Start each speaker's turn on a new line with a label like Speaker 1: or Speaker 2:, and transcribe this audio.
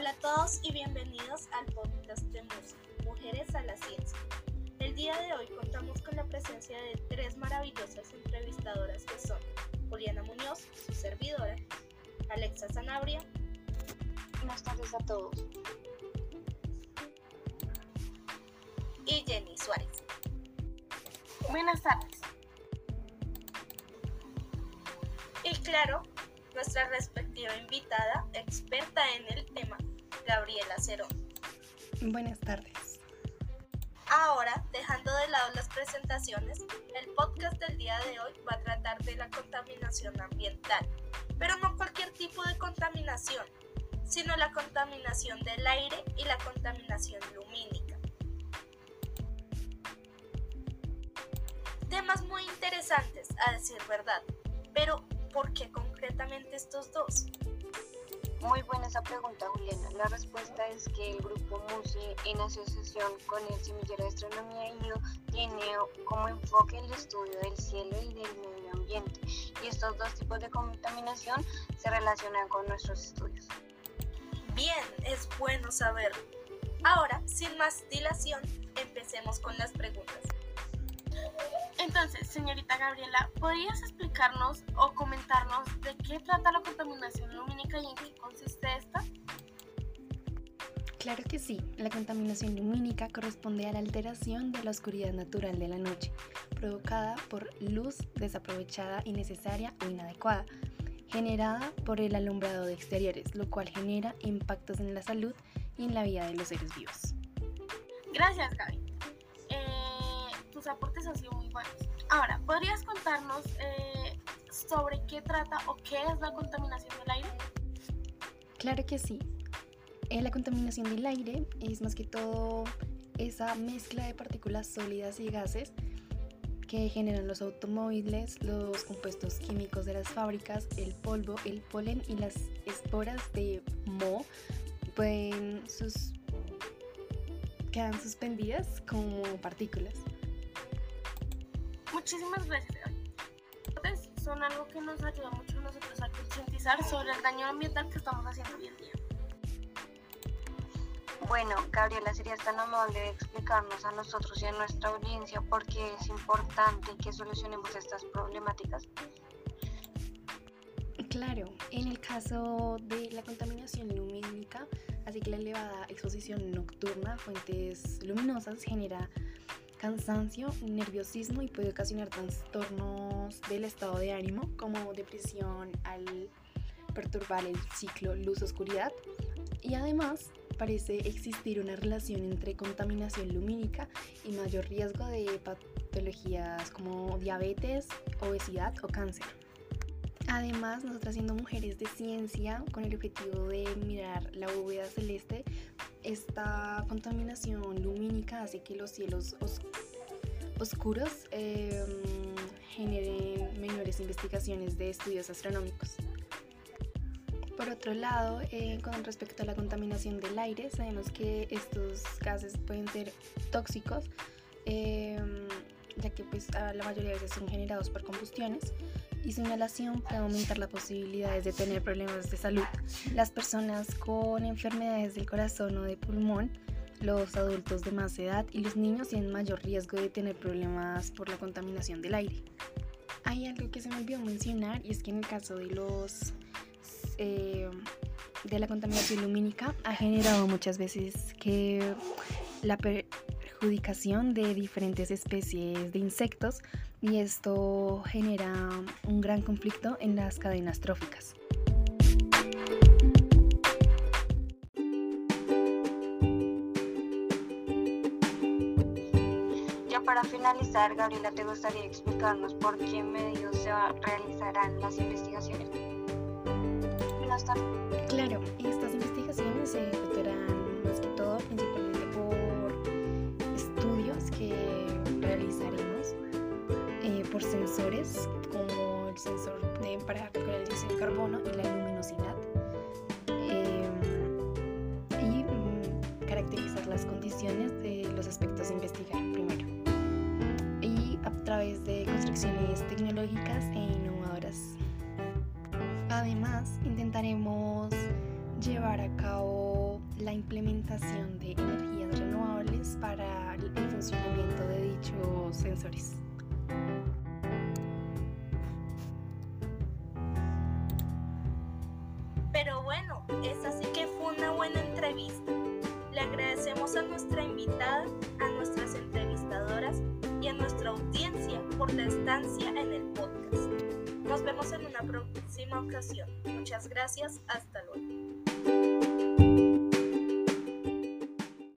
Speaker 1: Hola a todos y bienvenidos al podcast de MUSA, Mujeres a la Ciencia. El día de hoy contamos con la presencia de tres maravillosas entrevistadoras que son Juliana Muñoz, su servidora, Alexa Sanabria.
Speaker 2: Buenas tardes a todos.
Speaker 1: Y Jenny Suárez.
Speaker 3: Buenas tardes.
Speaker 1: Y claro, nuestra respectiva invitada, experta en el tema, Gabriela Cerón.
Speaker 4: Buenas tardes.
Speaker 1: Ahora, dejando de lado las presentaciones, el podcast del día de hoy va a tratar de la contaminación ambiental, pero no cualquier tipo de contaminación, sino la contaminación del aire y la contaminación lumínica. Temas muy interesantes, a decir verdad, pero ¿por qué concretamente estos dos?
Speaker 2: Muy buena esa pregunta, Juliana. La respuesta es que el grupo MUSE, en asociación con el Semillero de Astronomía IO, tiene como enfoque el estudio del cielo y del medio ambiente. Y estos dos tipos de contaminación se relacionan con nuestros estudios.
Speaker 1: Bien, es bueno saberlo. Ahora, sin más dilación, empecemos con las preguntas.
Speaker 3: Entonces, señorita Gabriela, ¿podrías explicarnos o comentarnos de qué trata la contaminación lumínica y en qué consiste esta?
Speaker 4: Claro que sí, la contaminación lumínica corresponde a la alteración de la oscuridad natural de la noche, provocada por luz desaprovechada, innecesaria o inadecuada, generada por el alumbrado de exteriores, lo cual genera impactos en la salud y en la vida de los seres vivos.
Speaker 3: Gracias, Gaby. Tus aportes han sido muy buenos. Ahora, ¿podrías contarnos eh, sobre qué trata o qué es la contaminación del aire?
Speaker 4: Claro que sí. Eh, la contaminación del aire es más que todo esa mezcla de partículas sólidas y gases que generan los automóviles, los compuestos químicos de las fábricas, el polvo, el polen y las esporas de moho pueden sus quedan suspendidas como partículas.
Speaker 3: Muchísimas gracias. Son algo que nos ayuda mucho a nosotros a concientizar sobre el daño ambiental que estamos haciendo hoy en día.
Speaker 2: Bueno, Gabriela, ¿serías tan amable de explicarnos a nosotros y a nuestra audiencia por qué es importante que solucionemos estas problemáticas?
Speaker 4: Claro, en el caso de la contaminación lumínica, así que la elevada exposición nocturna a fuentes luminosas genera cansancio, nerviosismo y puede ocasionar trastornos del estado de ánimo como depresión al perturbar el ciclo luz-oscuridad y además parece existir una relación entre contaminación lumínica y mayor riesgo de patologías como diabetes, obesidad o cáncer. Además, nosotras siendo mujeres de ciencia, con el objetivo de mirar la bóveda celeste, esta contaminación lumínica hace que los cielos os oscuros eh, generen menores investigaciones de estudios astronómicos. Por otro lado, eh, con respecto a la contaminación del aire, sabemos que estos gases pueden ser tóxicos, eh, que pues, la mayoría de veces son generados por combustiones y su inhalación puede aumentar las posibilidades de tener problemas de salud. Las personas con enfermedades del corazón o de pulmón, los adultos de más edad y los niños tienen mayor riesgo de tener problemas por la contaminación del aire. Hay algo que se me olvidó mencionar y es que en el caso de los eh, de la contaminación lumínica ha generado muchas veces que la perjudicación de diferentes especies de insectos y esto genera un gran conflicto en las cadenas tróficas.
Speaker 2: Ya para finalizar, Gabriela, ¿te gustaría explicarnos por qué medios se realizarán las investigaciones?
Speaker 4: Claro, sensores como el sensor de, para calcular el dióxido de carbono y la luminosidad eh, y mm, caracterizar las condiciones de los aspectos a investigar primero y a través de construcciones tecnológicas e innovadoras. Además, intentaremos llevar a cabo la implementación de energías renovables para el funcionamiento de dichos sensores.
Speaker 1: Pero bueno, esa sí que fue una buena entrevista. Le agradecemos a nuestra invitada, a nuestras entrevistadoras y a nuestra audiencia por la estancia en el podcast. Nos vemos en una próxima ocasión. Muchas gracias. Hasta luego.